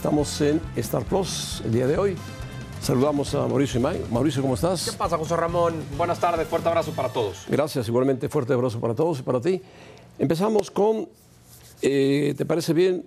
Estamos en Star Plus el día de hoy. Saludamos a Mauricio Imay. Mauricio, ¿cómo estás? ¿Qué pasa, José Ramón? Buenas tardes, fuerte abrazo para todos. Gracias, igualmente fuerte abrazo para todos y para ti. Empezamos con, eh, ¿te parece bien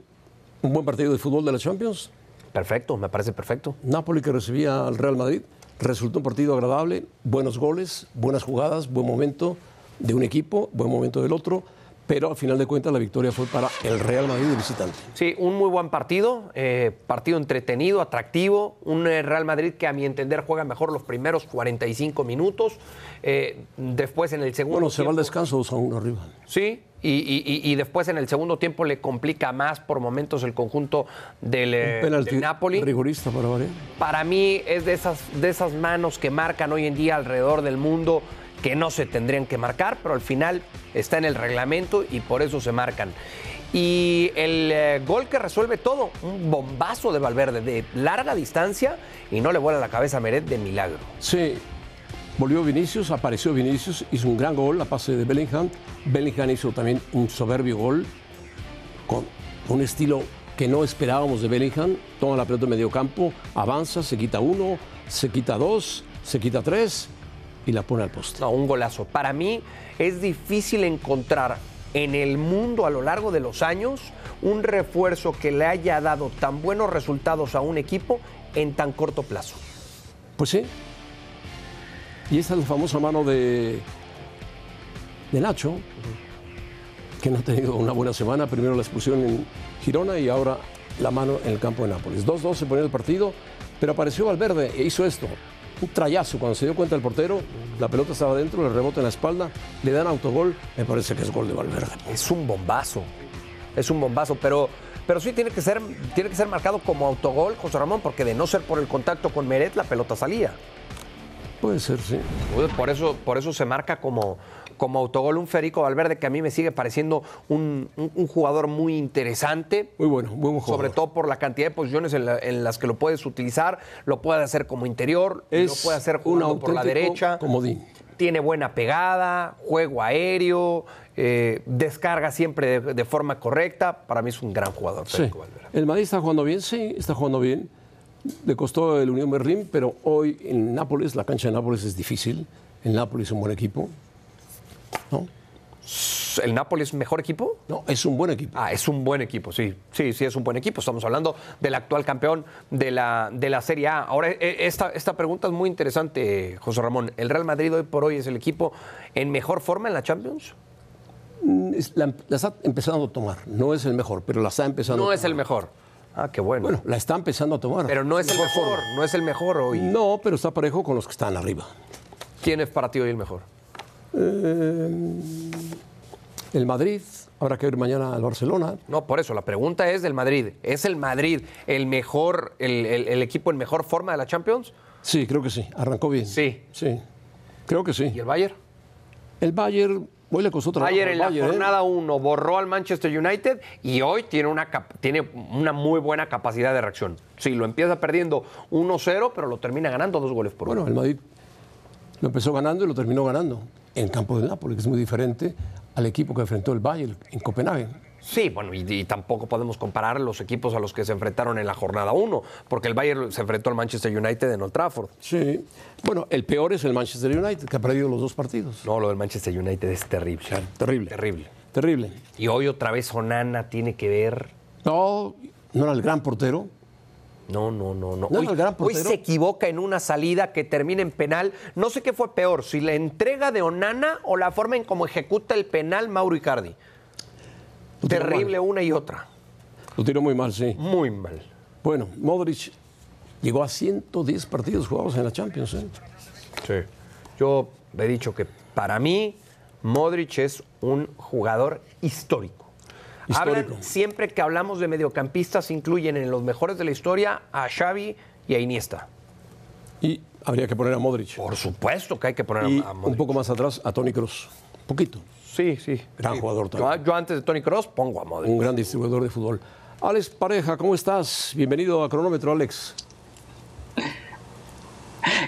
un buen partido de fútbol de la Champions? Perfecto, me parece perfecto. Napoli que recibía al Real Madrid. Resultó un partido agradable, buenos goles, buenas jugadas, buen momento de un equipo, buen momento del otro pero al final de cuentas la victoria fue para el Real Madrid de visitante. Sí, un muy buen partido, eh, partido entretenido, atractivo, un eh, Real Madrid que a mi entender juega mejor los primeros 45 minutos, eh, después en el segundo Bueno, se va al descanso 2 a 1 arriba. Sí, y, después en el segundo tiempo le complica más por momentos el conjunto del, del Napoli. Rigorista para variar. Para mí es de esas, de esas manos que marcan hoy en día alrededor del mundo que no se tendrían que marcar, pero al final está en el reglamento y por eso se marcan. Y el eh, gol que resuelve todo, un bombazo de Valverde de larga distancia y no le vuela la cabeza a Meret de milagro. Sí, volvió Vinicius, apareció Vinicius, hizo un gran gol, la pase de Bellingham. Bellingham hizo también un soberbio gol con un estilo que no esperábamos de Bellingham. Toma la pelota en medio campo, avanza, se quita uno, se quita dos, se quita tres y la pone al poste. No, un golazo. Para mí es difícil encontrar en el mundo a lo largo de los años un refuerzo que le haya dado tan buenos resultados a un equipo en tan corto plazo. Pues sí. Y esta es la famosa mano de, de Nacho, que no ha tenido una buena semana. Primero la expulsión en Girona y ahora la mano en el campo de Nápoles. 2-2 se ponía el partido, pero apareció Valverde e hizo esto un trayazo. Cuando se dio cuenta el portero, la pelota estaba dentro, le rebota en la espalda, le dan autogol. Me parece que es gol de Valverde. Es un bombazo. Es un bombazo, pero, pero sí tiene que, ser, tiene que ser marcado como autogol, José Ramón, porque de no ser por el contacto con Meret, la pelota salía. Puede ser, sí. Por eso, por eso se marca como, como autogol un Federico Valverde que a mí me sigue pareciendo un, jugador muy interesante. Muy bueno, muy buen jugador. Sobre todo por la cantidad de posiciones en, las que lo puedes utilizar. Lo puede hacer como interior, lo puede hacer jugando por la derecha. Comodín. Tiene buena pegada, juego aéreo, eh, descarga siempre de, forma correcta. Para mí es un gran jugador. Federico Valverde. El Madrid está jugando bien, sí, está jugando bien. Le costó el Unión Berlín, pero hoy en Nápoles, la cancha de Nápoles es difícil. El Nápoles es un buen equipo. ¿No? ¿El Napoli es mejor equipo? No, es un buen equipo. Ah, es un buen equipo, sí. Sí, sí, es un buen equipo. Estamos hablando del actual campeón de la, de la Serie A. Ahora, e, esta, esta pregunta es muy interesante, José Ramón. ¿El Real Madrid hoy por hoy es el equipo en mejor forma en la Champions? Mm, la, está empezando a tomar. No es el mejor, pero la está empezando no a tomar. No es el mejor. Ah, qué bueno. Bueno, la está empezando a tomar. Pero no es el mejor, no es el mejor hoy. No, pero está parejo con los que están arriba. ¿Quién es para ti hoy el mejor? Eh, el Madrid, habrá que ver mañana al Barcelona. No, por eso, la pregunta es del Madrid. ¿Es el Madrid el mejor, el, equipo en mejor forma de la Champions? Sí, creo que sí. Arrancó bien. Sí. Sí. Creo que sí. ¿Y el Bayern? El Bayern, hoy le costó trabajo. Bayern en la ¿eh? jornada 1 borró al Manchester United y hoy tiene una, tiene una muy buena capacidad de reacción. Sí, lo empieza perdiendo 1-0, pero lo termina ganando dos goles por uno. Bueno, el Madrid lo empezó ganando y lo terminó ganando en campo de Nápoles, que es muy diferente al equipo que enfrentó el Bayern en Copenhague. Sí, bueno, y, tampoco podemos comparar los equipos a los que se enfrentaron en la jornada 1, porque el Bayern se enfrentó al Manchester United en Old Trafford. Sí. Bueno, el peor es el Manchester United, que ha perdido los dos partidos. No, lo del Manchester United es terrible. terrible. Terrible. Terrible. Y hoy otra vez Onana tiene que ver. No, no era el gran portero. No, no, no, no. Hoy, se equivoca en una salida que termina en penal. No sé qué fue peor, si la entrega de Onana o la forma en cómo ejecuta el penal Mauro Icardi. Terrible una y otra. Lo tiró muy mal, sí. Muy mal. Bueno, Modric llegó a 110 partidos jugados en la Champions. ¿eh? Sí. Yo he dicho que para mí Modric es un jugador histórico. Hablan- siempre que hablamos de mediocampistas incluyen en los mejores de la historia a Xavi y a Iniesta. Y habría que poner a Modric. Por supuesto que hay que poner Y a un Modric. poco más atrás a Tony Cruz. Poquito. Sí, sí. Gran Sí. jugador Yo, también. yo antes de Tony Cross pongo a Modric. Un gran distribuidor de fútbol. Alex Pareja, ¿cómo estás? Bienvenido a Cronómetro, Alex.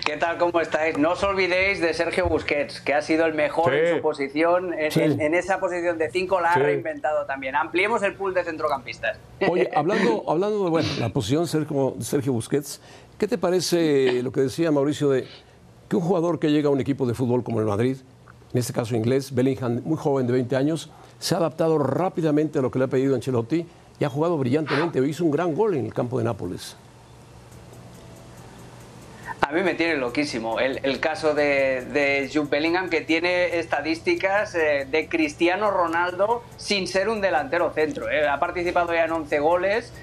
¿Qué tal? ¿Cómo estáis? No os olvidéis de Sergio Busquets, que ha sido el mejor Sí. en su posición. En, Sí. en- en esa posición de 5 la ha Sí. reinventado también. Ampliemos el pool de centrocampistas. Oye, hablando, hablando de bueno, la posición de Sergio, Sergio Busquets, ¿qué te parece lo que decía Mauricio de que un jugador que llega a un equipo de fútbol como el Madrid, en este caso inglés, Bellingham, muy joven de 20 años, se ha adaptado rápidamente a lo que le ha pedido Ancelotti y ha jugado brillantemente, hizo un gran gol en el campo de Nápoles. A mí me tiene loquísimo el, caso de, de Bellingham, que tiene estadísticas eh, de Cristiano Ronaldo sin ser un delantero centro. eh. Ha participado ya en 11 goles,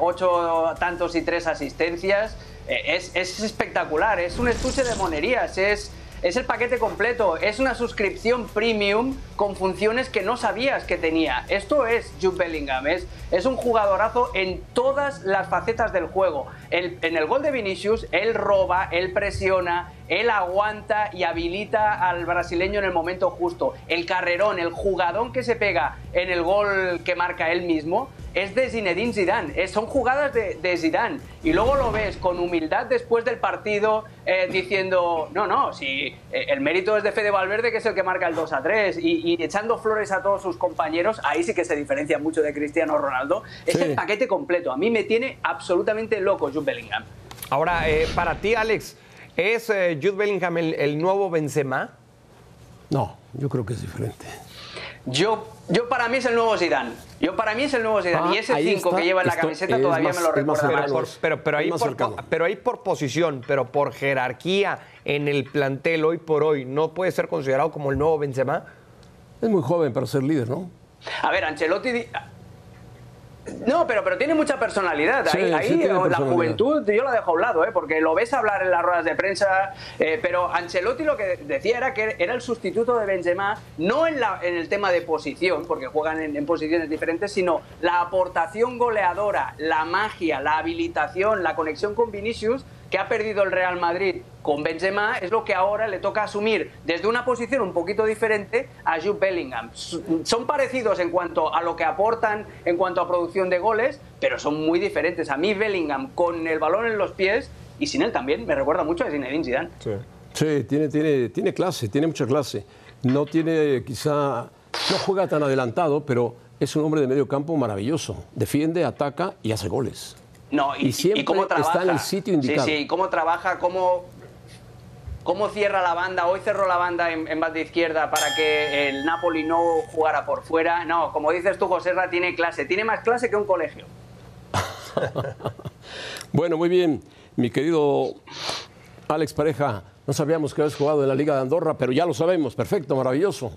8 tantos y 3 asistencias. Eh, es, es espectacular, es un estuche de monerías, es, es el paquete completo, es una suscripción premium con funciones que no sabías que tenía. Esto es Jude Bellingham, es, es un jugadorazo en todas las facetas del juego. En el gol de Vinicius, él roba, él presiona, él aguanta y habilita al brasileño en el momento justo. El carrerón, el jugadón que se pega en el gol que marca él mismo, es de Zinedine Zidane, es- son jugadas de, de Zidane. Y luego lo ves con humildad después del partido eh, diciendo, no, no, si eh, el mérito es de Fede Valverde, que es el que marca el 2 a 3, y, y echando flores a todos sus compañeros, ahí sí que se diferencia mucho de Cristiano Ronaldo. Es Sí. el paquete completo. A mí me tiene absolutamente loco Jude Bellingham. Ahora, eh, para ti, Alex, ¿es eh, Jude Bellingham el, el nuevo Benzema? No, yo creo que es diferente. Yo, yo para mí es el nuevo Zidane. Yo para mí es el nuevo Zidane. Ah, y ese ahí 5 está. que lleva en la camiseta es todavía más- me lo recuerda Pero, más. cercano. por, pero, pero ahí más por, pero ahí por posición, pero por jerarquía en el plantel hoy por hoy, ¿no puede ser considerado como el nuevo Benzema? Es muy joven para ser líder, ¿no? A ver, Ancelotti. No, pero, pero tiene mucha personalidad. Ahí sí ahí, la personalidad. juventud yo la dejo a un lado, ¿eh? porque lo ves hablar en las ruedas de prensa. eh, pero Ancelotti lo que decía era que era el sustituto de Benzema, no en, la, en el tema de posición, porque juegan en, en posiciones diferentes, sino la aportación goleadora, la magia, la habilitación, la conexión con Vinicius que ha perdido el Real Madrid con Benzema es lo que ahora le toca asumir desde una posición un poquito diferente a Jude Bellingham. Son parecidos en cuanto a lo que aportan en cuanto a producción de goles, pero son muy diferentes. A mí Bellingham con el balón en los pies y sin él también me recuerda mucho a Zinedine Zidane. Sí, tiene, tiene, tiene clase, tiene mucha clase. No tiene, quizá, no juega tan adelantado, pero es un hombre de medio campo maravilloso. Defiende, ataca y hace goles. No, y, Y siempre cómo está trabaja. en el sitio indicado. Sí, sí, cómo trabaja, cómo, cómo cierra la banda. Hoy cerró la banda en, en banda izquierda para que el Napoli no jugara por fuera. No, como dices tú, José Ra, tiene clase. Tiene más clase que un colegio. Bueno, muy bien, mi querido Alex Pareja. No sabíamos que habías jugado en la Liga de Andorra, pero ya lo sabemos. Perfecto, maravilloso.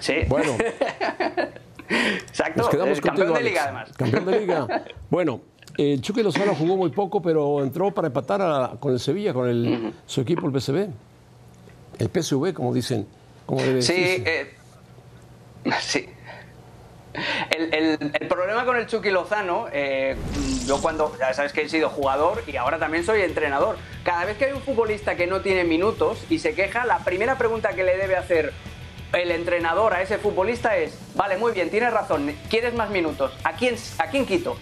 Sí. Bueno, Exacto. nos quedamos campeón de liga, además. Campeón de liga. Bueno, el Chucky Lozano jugó muy poco, pero entró para empatar a- con el Sevilla, con el, su equipo, el PSV. El PSV, como dicen. Como debe Sí, eh, sí. El, el- el problema con el Chucky Lozano, eh, yo cuando, ya sabes que he sido jugador y ahora también soy entrenador, cada vez que hay un futbolista que no tiene minutos y se queja, la primera pregunta que le debe hacer el entrenador a ese futbolista es, vale, muy bien, tienes razón, ¿quieres más minutos? ¿A quién, a quién quito?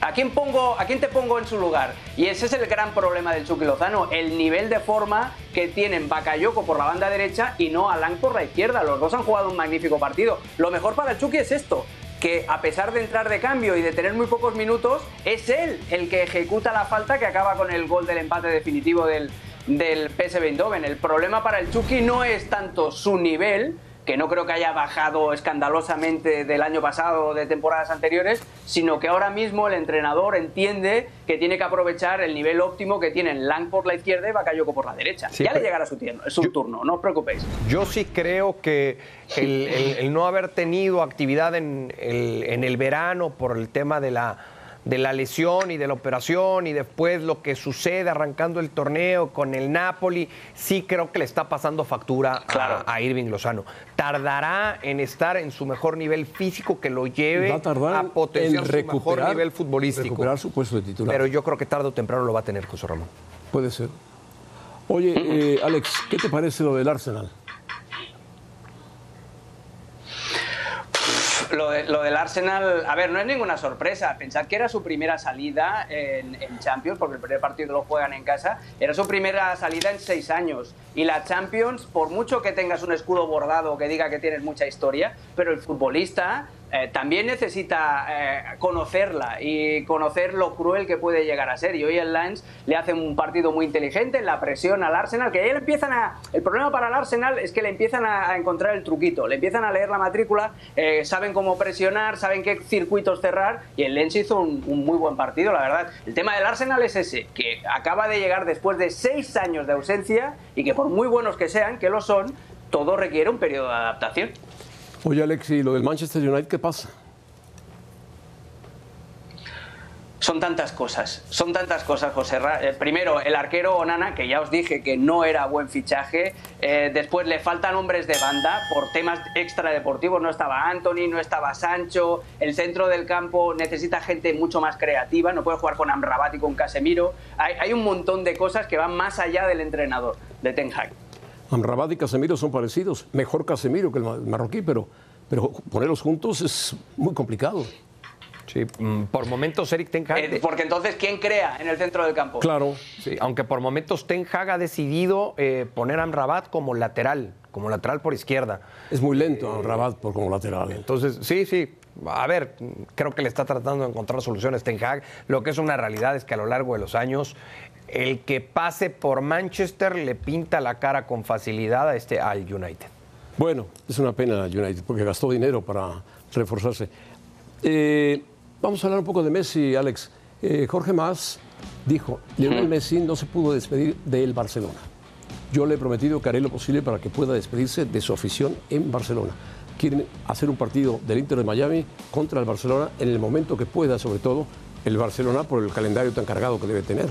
¿A quién, pongo, ¿A quién te pongo en su lugar? Y ese es el gran problema del Chucky Lozano, el nivel de forma que tienen Bakayoko por la banda derecha y no Alan por la izquierda. Los dos han jugado un magnífico partido. Lo mejor para el Chucky es esto, que a pesar de entrar de cambio y de tener muy pocos minutos, es él el que ejecuta la falta que acaba con el gol del empate definitivo del, del PSV Eindhoven. El problema para el Chucky no es tanto su nivel, que no creo que haya bajado escandalosamente del año pasado o de temporadas anteriores, sino que ahora mismo el entrenador entiende que tiene que aprovechar el nivel óptimo que tienen Lang por la izquierda y Bakayoko por la derecha. ya le llegará su, su turno, no os preocupéis. Yo sí creo que el, no haber tenido actividad en el verano por el tema de la de la lesión y de la operación y después lo que sucede arrancando el torneo con el Napoli, sí creo que le está pasando factura a, Irving Lozano. Tardará en estar en su mejor nivel físico que lo lleve a, potenciar su mejor nivel futbolístico. Recuperar su puesto de titular. Pero yo creo que tarde o temprano lo va a tener José Ramón. Puede ser. Oye, eh, Alex, ¿qué te parece lo del Arsenal? Lo, del Arsenal, a ver, no es ninguna sorpresa. Pensad que era su primera salida en, Champions, porque el primer partido lo juegan en casa. Era su primera salida en seis años. Y la Champions, por mucho que tengas un escudo bordado que diga que tienes mucha historia, pero el futbolista eh, también necesita eh, conocerla y conocer lo cruel que puede llegar a ser. Y hoy el Lens le hace un partido muy inteligente, la presión al Arsenal, que ya le empiezan a... El problema para el Arsenal es que le empiezan a, encontrar el truquito, le empiezan a leer la matrícula, eh, saben cómo presionar, saben qué circuitos cerrar y el Lens hizo un, un, muy buen partido, la verdad. El tema del Arsenal es ese, que acaba de llegar después de seis años de ausencia y que por muy buenos que sean, que lo son, todo requiere un periodo de adaptación. Oye, Alex, ¿y lo del Manchester United qué pasa? Son tantas cosas, son tantas cosas, José. Eh, primero, el arquero Onana, que ya os dije que no era buen fichaje. Eh, después le faltan hombres de banda por temas extradeportivos. No estaba Anthony, no estaba Sancho. El centro del campo necesita gente mucho más creativa. No puede jugar con Amrabat y con Casemiro. Hay, hay un montón de cosas que van más allá del entrenador, de Ten Hag. Amrabat y Casemiro son parecidos. Mejor Casemiro que el marroquí, pero, pero ponerlos juntos es muy complicado. Sí, mm, por momentos Eric Ten Hag... Eh, porque entonces, ¿quién crea en el centro del campo? Claro. Sí, aunque por momentos Ten Hag ha decidido eh, poner a Amrabat como lateral, como lateral por izquierda. Es muy lento Amrabat por como lateral. Entonces, sí, sí. A ver, creo que le está tratando de encontrar soluciones Ten Hag. Lo que es una realidad es que a lo largo de los años el que pase por Manchester le pinta la cara con facilidad a este, al United. Bueno, es una pena United porque gastó dinero para reforzarse. Eh, vamos a hablar un poco de Messi, Alex. Eh, Jorge Mas dijo, Lionel Messi no se pudo despedir del Barcelona. Yo le he prometido que haré lo posible para que pueda despedirse de su afición en Barcelona. Quieren hacer un partido del Inter de Miami contra el Barcelona en el momento que pueda, sobre todo el Barcelona por el calendario tan cargado que debe tener.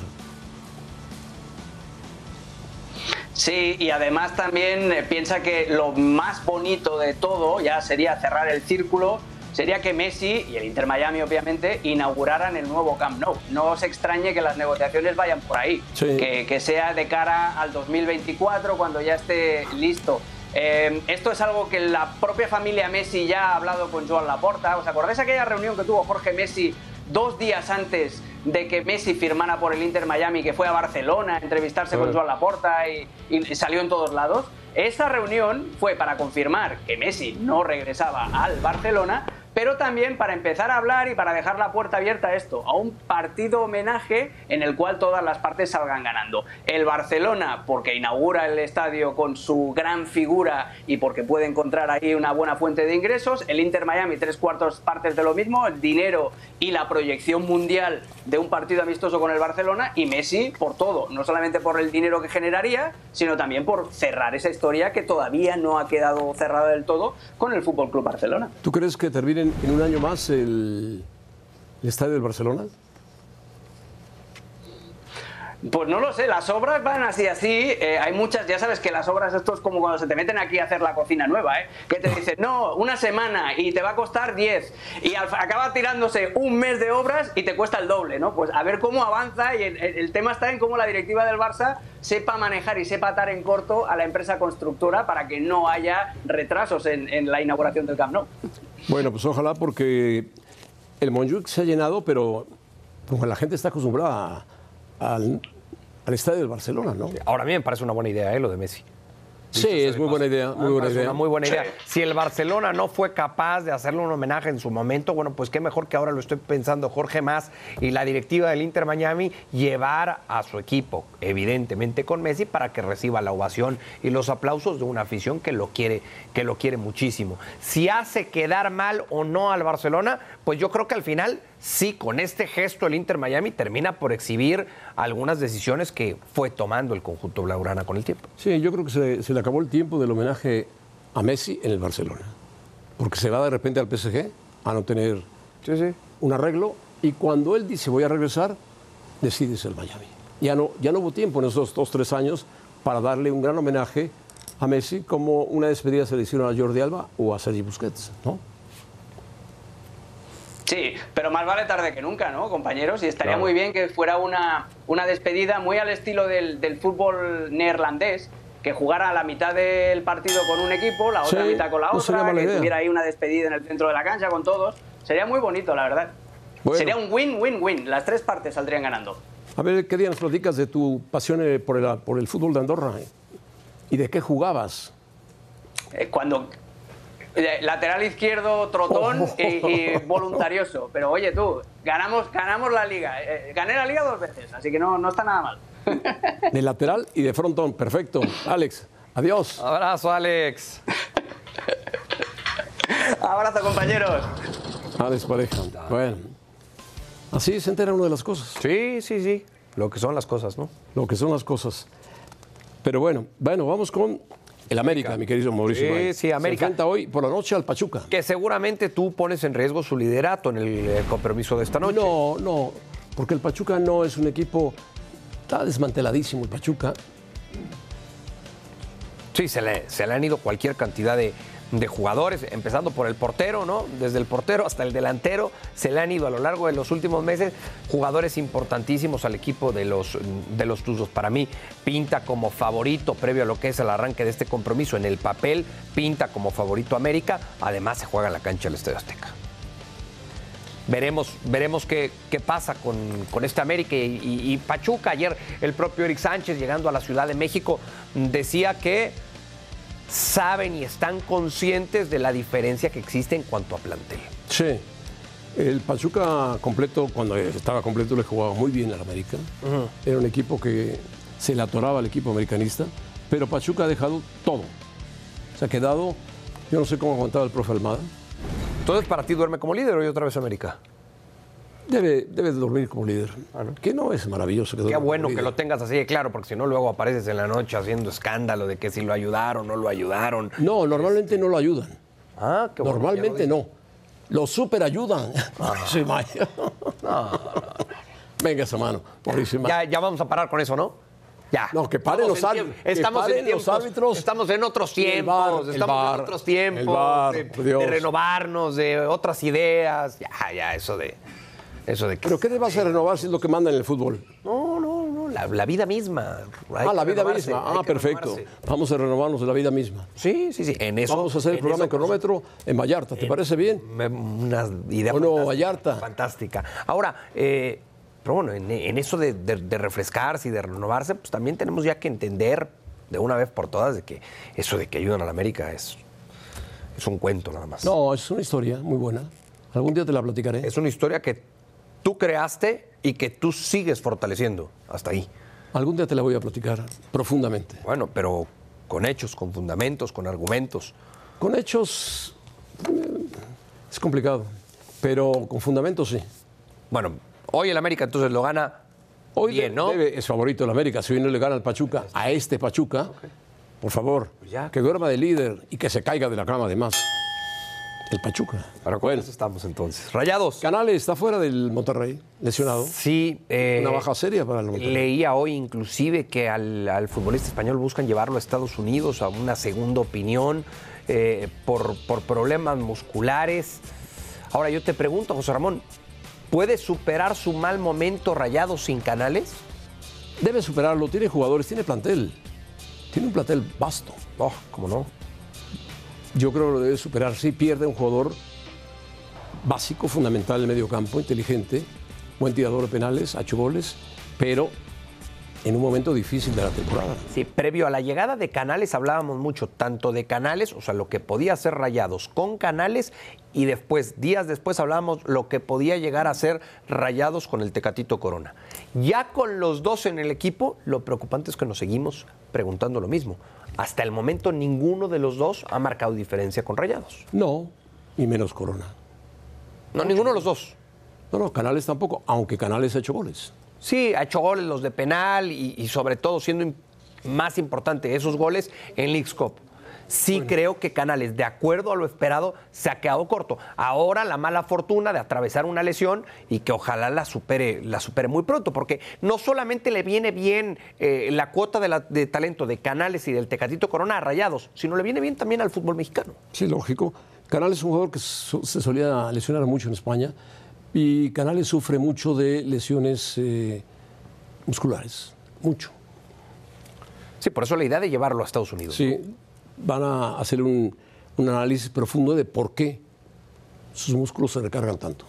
Sí, y además también eh, piensa que lo más bonito de todo ya sería cerrar el círculo, sería que Messi y el Inter Miami obviamente inauguraran el nuevo Camp Nou. No os extrañe que las negociaciones vayan por ahí, que, sea de cara al 2024 cuando ya esté listo. Eh, esto es algo que la propia familia Messi ya ha hablado con Joan Laporta. ¿Os acordáis aquella reunión que tuvo Jorge Messi dos días antes de que Messi firmara por el Inter Miami, que fue a Barcelona a entrevistarse con Joan Laporta y, y salió en todos lados. Esta reunión fue para confirmar que Messi no regresaba al Barcelona, pero también para empezar a hablar y para dejar la puerta abierta a esto, a un partido homenaje en el cual todas las partes salgan ganando. El Barcelona, porque inaugura el estadio con su gran figura y porque puede encontrar ahí una buena fuente de ingresos. El Inter Miami, tres cuartos partes de lo mismo, el dinero y la proyección mundial de un partido amistoso con el Barcelona. Y Messi por todo, no solamente por el dinero que generaría, sino también por cerrar esa historia que todavía no ha quedado cerrada del todo con el Fútbol Club Barcelona. ¿Tú crees que termine en, un año más el, estadio del Barcelona? Pues no lo sé, las obras van así, así. Eh, hay muchas, ya sabes que las obras, esto es como cuando se te meten aquí a hacer la cocina nueva, ¿eh? Que te dicen, no, una semana y te va a costar 10. Y acaba tirándose un mes de obras y te cuesta el doble, ¿no? Pues a ver cómo avanza y el, tema está en cómo la directiva del Barça sepa manejar y sepa atar en corto a la empresa constructora para que no haya retrasos en, en la inauguración del Camp Nou. Bueno, pues ojalá porque el Montjuic se ha llenado, pero como la gente está acostumbrada al, estadio del Barcelona, ¿no? Ahora a mí me parece una buena idea ¿eh? lo de Messi. Sí, es muy buena idea, muy buena Es idea. una muy buena idea. Sí. Si el Barcelona no fue capaz de hacerle un homenaje en su momento, bueno, pues qué mejor que ahora lo estoy pensando Jorge Más y la directiva del Inter Miami llevar a su equipo, evidentemente con Messi, para que reciba la ovación y los aplausos de una afición que lo quiere, que lo quiere muchísimo. Si hace quedar mal o no al Barcelona, pues yo creo que al final sí, con este gesto el Inter Miami termina por exhibir algunas decisiones que fue tomando el conjunto blaugrana con el tiempo. Sí, yo creo que se, se le acabó el tiempo del homenaje a Messi en el Barcelona. Porque se va de repente al PSG a no tener Sí, sí. un arreglo y cuando él dice voy a regresar, decides el Miami. Ya no, ya no hubo tiempo en esos dos, tres años para darle un gran homenaje a Messi como una despedida se le hicieron a Jordi Alba o a Sergi Busquets, ¿no? Sí, pero más vale tarde que nunca, ¿no, compañeros? Y estaría Claro. muy bien que fuera una, una despedida muy al estilo del, del fútbol neerlandés, que jugara la mitad del partido con un equipo, la otra Sí, mitad con la sería otra, que idea. tuviera ahí una despedida en el centro de la cancha con todos. Sería muy bonito, la verdad. Bueno. Sería un win-win-win. Las tres partes saldrían ganando. A ver, ¿qué día nos platicas de tu pasión eh, por el, por el fútbol de Andorra? ¿Y de qué jugabas? Eh, cuando lateral izquierdo, trotón y, y voluntarioso. Pero oye tú, ganamos, ganamos la liga. Eh, gané la liga dos veces, así que no, no está nada mal. De lateral y de frontón, perfecto. Alex, adiós. Abrazo, Alex. Abrazo, compañeros. Alex Pareja. Bueno, así se entera uno de las cosas, Sí, sí, sí. Lo que son las cosas, ¿no? lo que son las cosas. Pero bueno, bueno, vamos con el América, mi querido Mauricio. Sí, May. sí, América. Se enfrenta hoy por la noche al Pachuca. Que seguramente tú pones en riesgo su liderato en el eh, compromiso de esta noche. No, no, porque el Pachuca no es un equipo, está desmanteladísimo el Pachuca. Sí, se le, se le han ido cualquier cantidad de, de jugadores, empezando por el portero, ¿no? Desde el portero hasta el delantero, se le han ido a lo largo de los últimos meses jugadores importantísimos al equipo de los, de los Tuzos. Para mí, pinta como favorito previo a lo que es el arranque de este compromiso. En el papel, pinta como favorito América. Además, se juega en la cancha del Estadio Azteca. Veremos, veremos qué, qué pasa con, con este América y, y- y Pachuca. Ayer el propio Eric Sánchez, llegando a la Ciudad de México, decía que saben y están conscientes de la diferencia que existe en cuanto a plantel. Sí, el Pachuca completo, cuando estaba completo, le jugaba muy bien al América. Era un equipo que se le atoraba al equipo americanista, pero Pachuca ha dejado todo. Se ha quedado, yo no sé cómo aguantaba el profe Almada. Entonces, para ti duerme como líder hoy otra vez América. Debe, debe de dormir como líder. Que no es maravilloso que Qué bueno que lo tengas así de claro, porque si no, luego apareces en la noche haciendo escándalo de que si lo ayudaron, no lo ayudaron. No, normalmente no lo ayudan. Ah, qué bueno, Normalmente no. Lo super ayudan. Sí, Maya. Venga esa mano. Ya, ya vamos a parar con eso, ¿no? Ya. No, que paren los árbitros, Estamos paren en los tiempos. árbitros. Estamos en otros Sí, tiempos. Estamos en otros tiempos. VAR, de, de renovarnos, de otras ideas. Ya, ya, eso de. Eso de que. ¿Pero qué te vas a renovar si es lo que manda en el fútbol? No, no, no. La, la vida misma. Hay ah, la vida misma. Ah, perfecto. renovarse. Vamos a renovarnos de la vida misma. Sí, sí, sí. En eso. Vamos a hacer el programa cronómetro en Vallarta. ¿Te parece bien? Una idea Bueno, fantástica, Vallarta. fantástica. Ahora, eh, pero bueno, en, en eso de, de- de refrescarse y de renovarse, pues también tenemos ya que entender de una vez por todas de que eso de que ayudan a la América es, es un cuento nada más. No, es una historia muy buena. Algún día te la platicaré. Es una historia que tú creaste y que tú sigues fortaleciendo hasta ahí. Algún día te la voy a platicar profundamente. Bueno, pero con hechos, con fundamentos, con argumentos. Con hechos eh, es complicado, pero con fundamentos sí. Bueno, hoy el América entonces lo gana Hoy bien, ¿no? debe- es favorito el América. Si hoy no le gana al Pachuca, a este Pachuca, por favor, Pues ya. que duerma de líder y que se caiga de la cama además. El Pachuca. Con eso estamos entonces. Rayados. Canales está fuera del Monterrey, lesionado. Sí. eh, Una baja seria para el Monterrey. Leía hoy inclusive que al, al futbolista español buscan llevarlo a Estados Unidos a una segunda opinión eh, por, por problemas musculares. Ahora yo te pregunto, José Ramón, ¿puede superar su mal momento rayado sin canales? Debe superarlo, tiene jugadores, tiene plantel. Tiene un plantel vasto. Oh, ¿cómo no? Yo creo que lo debe superar. Sí pierde un jugador básico, fundamental en el medio campo, inteligente, buen tirador de penales, ha hecho goles, pero en un momento difícil de la temporada. Sí, previo a la llegada de Canales hablábamos mucho, tanto de Canales, o sea, lo que podía hacer Rayados con Canales, y después, días después, hablábamos lo que podía llegar a ser Rayados con el Tecatito Corona. Ya con los dos en el equipo, lo preocupante es que nos seguimos preguntando lo mismo. Hasta el momento, ninguno de los dos ha marcado diferencia con Rayados. No, y menos Corona. No, ninguno de los dos. No, no, Canales tampoco, aunque Canales ha hecho goles. Sí, ha hecho goles los de penal y, y sobre todo siendo más importante esos goles en League's Cup. Sí creo que Canales, de acuerdo a lo esperado, se ha quedado corto. Ahora la mala fortuna de atravesar una lesión y que ojalá la supere, la supere muy pronto, porque no solamente le viene bien eh, la cuota de, la- de talento de Canales y del Tecatito Corona a Rayados, sino le viene bien también al fútbol mexicano. Sí, lógico. Canales es un jugador que so- se solía lesionar mucho en España y Canales sufre mucho de lesiones eh, musculares, mucho. Sí, por eso la idea de llevarlo a Estados Unidos. Sí, van a hacer un, un análisis profundo de por qué sus músculos se recargan tanto.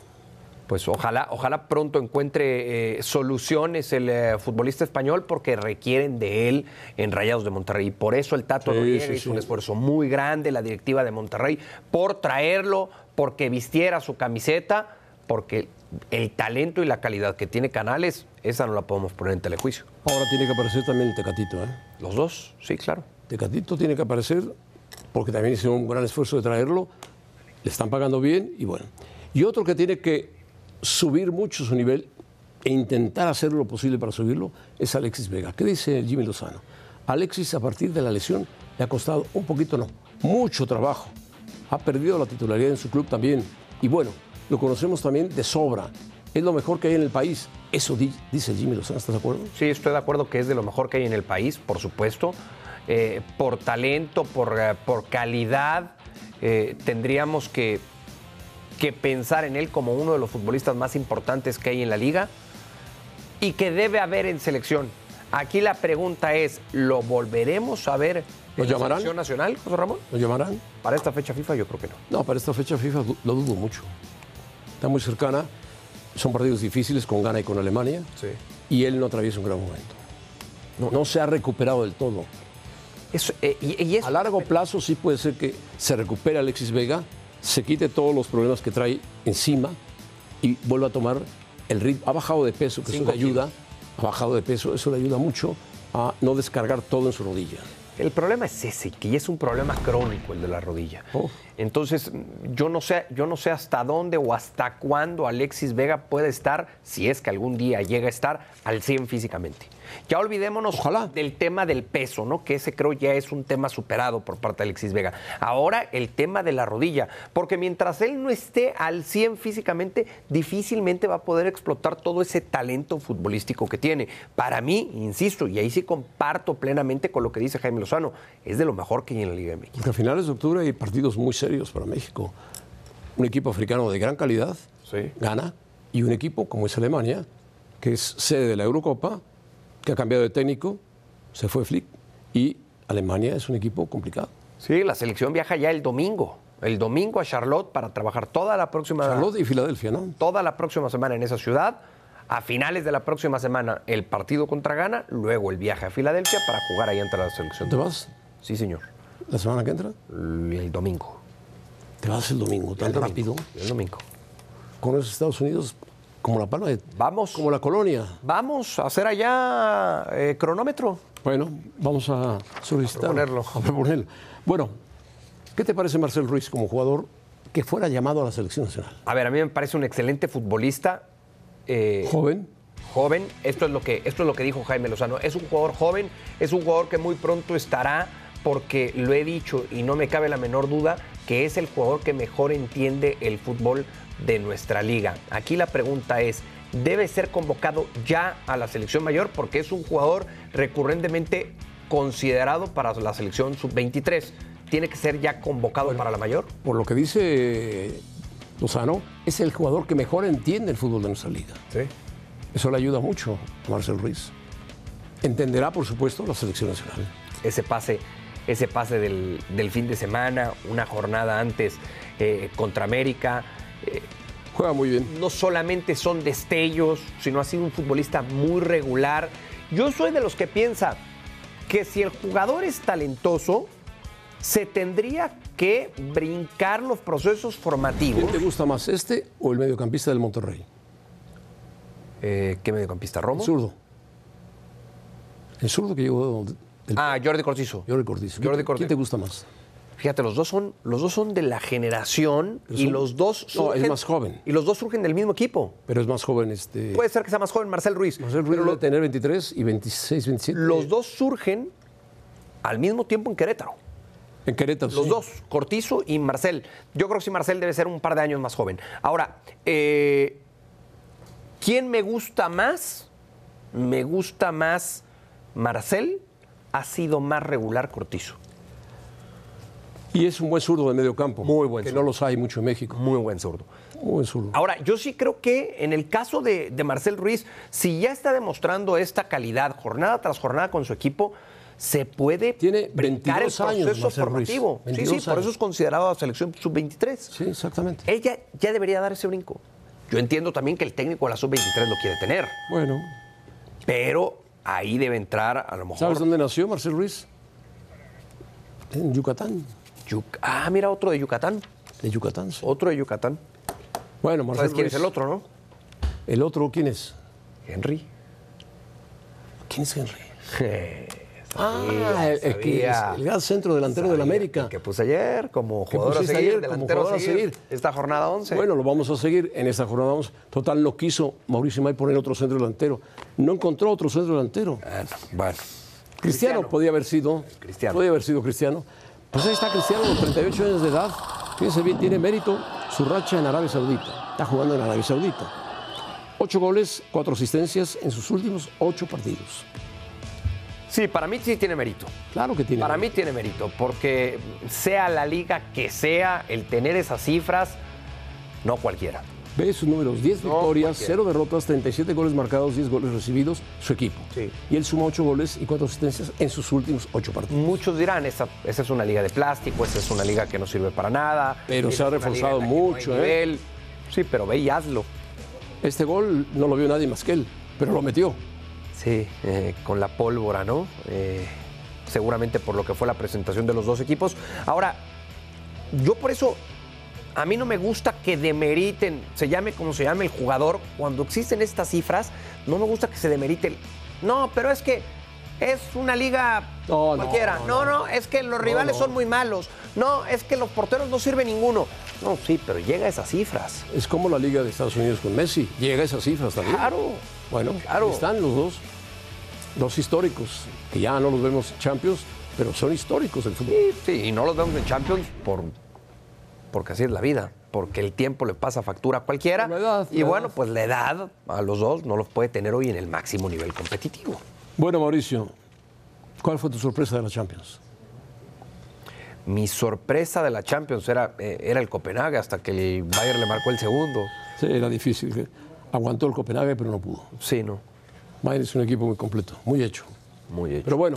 Pues ojalá, ojalá pronto encuentre eh, soluciones el eh, futbolista español porque requieren de él en Rayados de Monterrey. Y por eso el Tato Sí, Noriega sí, hizo sí. un esfuerzo muy grande, la directiva de Monterrey, por traerlo, porque vistiera su camiseta, porque el talento y la calidad que tiene Canales, esa no la podemos poner en telejuicio. Ahora tiene que aparecer también el Tecatito. ¿eh? Los dos, sí, claro. Tecatito tiene que aparecer porque también hicieron un gran esfuerzo de traerlo, le están pagando bien y bueno. Y otro que tiene que subir mucho su nivel e intentar hacer lo posible para subirlo es Alexis Vega. ¿Qué dice Jimmy Lozano? Alexis a partir de la lesión le ha costado un poquito, no, mucho trabajo. Ha perdido la titularidad en su club también. Y bueno, lo conocemos también de sobra. Es lo mejor que hay en el país. Eso di- dice Jimmy Lozano, ¿estás de acuerdo? Sí, estoy de acuerdo que es de lo mejor que hay en el país, por supuesto. Eh, por talento, por, eh, por calidad, eh, tendríamos que, que pensar en él como uno de los futbolistas más importantes que hay en la liga y que debe haber en selección. Aquí la pregunta es, ¿lo volveremos a ver ¿Lo en la llamarán? selección nacional, José Ramón? ¿Lo llamarán? Para esta fecha FIFA yo creo que no. No, para esta fecha FIFA lo dudo mucho. Está muy cercana. Son partidos difíciles con Ghana y con Alemania. Y él no atraviesa un gran momento. No, no se ha recuperado del todo. Eso, eh, y, y eso- A largo plazo sí puede ser que se recupere Alexis Vega, se quite todos los problemas que trae encima y vuelva a tomar el ritmo. Ha bajado de peso, que eso le ayuda. Ha bajado de peso, eso le ayuda mucho a no descargar todo en su rodilla. El problema es ese, que ya es un problema crónico el de la rodilla. Oh. Entonces, yo no sé, yo no sé hasta dónde o hasta cuándo Alexis Vega puede estar, si es que algún día llega a estar al 100 físicamente. Ya olvidémonos Ojalá. del tema del peso, ¿no? Que ese creo ya es un tema superado por parte de Alexis Vega. Ahora el tema de la rodilla, porque mientras él no esté al 100 físicamente, difícilmente va a poder explotar todo ese talento futbolístico que tiene. Para mí, insisto, y ahí sí comparto plenamente con lo que dice Jaime Lozano, es de lo mejor que hay en la Liga MX. Porque a finales de octubre hay partidos muy serios para México. Un equipo africano de gran calidad, Sí. gana, y un equipo como es Alemania, que es sede de la Eurocopa, que ha cambiado de técnico, se fue Flick, y Alemania es un equipo complicado. Sí, la selección viaja ya el domingo. El domingo a Charlotte para trabajar toda la próxima Charlotte y Filadelfia, ¿no? toda la próxima semana en esa ciudad. A finales de la próxima semana el partido contra Ghana, luego el viaje a Filadelfia para jugar ahí ante la selección. ¿Te vas Sí, señor. la semana que entra? El domingo. Te vas el domingo, tan El domingo. rápido. El domingo. Conoces Estados Unidos como la palma de... Vamos. Como la colonia. Vamos a hacer allá eh, cronómetro. Bueno, vamos a solicitar. proponerlo. A proponerlo. Bueno, ¿qué te parece Marcel Ruiz como jugador que fuera llamado a la selección nacional? A ver, a mí me parece un excelente futbolista. Eh, Joven, joven, esto es lo que esto es lo que dijo Jaime Lozano, es un jugador joven, es un jugador que muy pronto estará porque lo he dicho y no me cabe la menor duda que es el jugador que mejor entiende el fútbol de nuestra liga. Aquí la pregunta es, ¿debe ser convocado ya a la selección mayor porque es un jugador recurrentemente considerado para la selección sub-23? ¿Tiene que ser ya convocado para la mayor? por lo que dice Lozano, es el jugador que mejor entiende el fútbol de nuestra liga. Sí. Eso le ayuda mucho a Marcel Ruiz. Entenderá, por supuesto, la selección nacional. ese pase, ese pase del, del fin de semana, una jornada antes eh, contra América. eh, Juega muy bien. no solamente son destellos, sino ha sido un futbolista muy regular. Yo soy de los que piensa que si el jugador es talentoso, se tendría que brincar los procesos formativos. ¿Quién te gusta más, este o el mediocampista del Monterrey? Eh, ¿Qué mediocampista? ¿Romo? El zurdo. El zurdo que llegó del Ah, Jordi Cortizo. Jordi Cortiz. Jordi ¿Quién, Cortizo. quién te gusta más? Fíjate, los dos son, los dos son de la generación Pero y son- los dos No, es surgen- más joven. Y los dos surgen del mismo equipo. Pero es más joven este. Puede ser que sea más joven Marcel Ruiz. Marcel Ruiz debe lo- tener 23 y 26, 27. los dos surgen al mismo tiempo en Querétaro. En Querétaro. Los sí. dos, Cortizo y Marcel. Yo creo que sí, Marcel debe ser un par de años más joven. Ahora, eh, ¿quién me gusta más? Me gusta más Marcel. Ha sido más regular Cortizo. Y es un buen zurdo de medio campo. Muy buen Que zurdo. no los hay mucho en México. Muy buen zurdo. Muy buen zurdo. Ahora, yo sí creo que en el caso de, de Marcel Ruiz, si ya está demostrando esta calidad jornada tras jornada con su equipo, se puede Tiene brincar el 22 años, proceso formativo. Sí, sí, 22 por eso es considerado selección sub-23. Sí, exactamente. Ella ya debería dar ese brinco. Yo entiendo también que el técnico de la sub-23 lo quiere tener, Bueno, pero ahí debe entrar a lo mejor. ¿sabes dónde nació Marcel Ruiz? En Yucatán. Yuc- Ah, mira, otro de Yucatán. De Yucatán. sí. Otro de Yucatán. Bueno, Marcel ¿Sabes quién es el otro, no? ¿El otro quién es? Henry. ¿Quién es Henry? Sabía, Ah, el, el que el gran centro delantero del América. El que puse ayer como jugador a seguir, ayer como delantero jugador a seguir. seguir. Esta jornada 11. Bueno, lo vamos a seguir en esta jornada. Vamos. Total, no quiso Mauricio May poner otro centro delantero. No encontró otro centro delantero. Bueno, bueno. Cristiano, podía haber sido. Cristiano. Podía haber sido Cristiano. Pues ahí está Cristiano, con 38 años de edad. Fíjense bien, tiene mérito su racha en Arabia Saudita. Está jugando en Arabia Saudita. Ocho goles, cuatro asistencias en sus últimos ocho partidos. Sí, para mí sí tiene mérito. Claro que tiene. Para mérito. mí tiene mérito, porque sea la liga que sea, el tener esas cifras, no cualquiera. Ve sus números: 10 No, victorias, cualquiera. 0 derrotas, 37 goles marcados, 10 goles recibidos, su equipo. Sí. Y él suma 8 goles y 4 asistencias en sus últimos 8 partidos. Muchos dirán, esa, esa es una liga de plástico, esa es una liga que no sirve para nada. Pero se ha reforzado no mucho, ¿eh? Sí, pero ve y hazlo. Este gol no lo vio nadie más que él, pero lo metió. Sí, eh, con la pólvora, ¿no? Eh, seguramente por lo que fue la presentación de los dos equipos. Ahora, yo por eso, a mí no me gusta que demeriten, se llame como se llame el jugador, cuando existen estas cifras, no me gusta que se demerite. el- No, pero es que es una liga No, no, cualquiera. no, No, no, es que los rivales no. son muy malos. No, es que los porteros no sirven ninguno. No, sí, pero llega a esas cifras. Es como la Liga de Estados Unidos con Messi. Llega a esas cifras también. Claro. Bueno, Claro. ahí están los dos. Dos históricos, que ya no los vemos en Champions, pero son históricos del fútbol. Sí, sí, y no los vemos en Champions por, porque así es la vida, porque el tiempo le pasa factura a cualquiera. Por la edad, y la bueno, edad. pues la edad a los dos no los puede tener hoy en el máximo nivel competitivo. Bueno, Mauricio, ¿cuál fue tu sorpresa de la Champions? Mi sorpresa de la Champions era, eh, era el Copenhague hasta que el Bayern le marcó el segundo. Sí, era difícil. Aguantó el Copenhague, pero no pudo. Sí, no. Bayern es un equipo muy completo, muy hecho. Muy hecho. Pero bueno,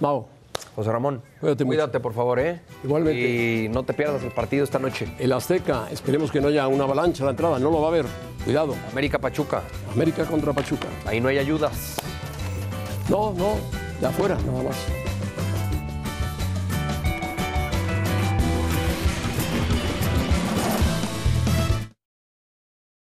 Mau, José Ramón, Cuídate cuídate por favor, ¿eh? Igualmente. Y no te pierdas el partido esta noche. el Azteca, esperemos que no haya una avalancha a la entrada, no lo va a haber. Cuidado, América Pachuca, América contra Pachuca. ahí no hay ayudas. No, no, de afuera, nada más.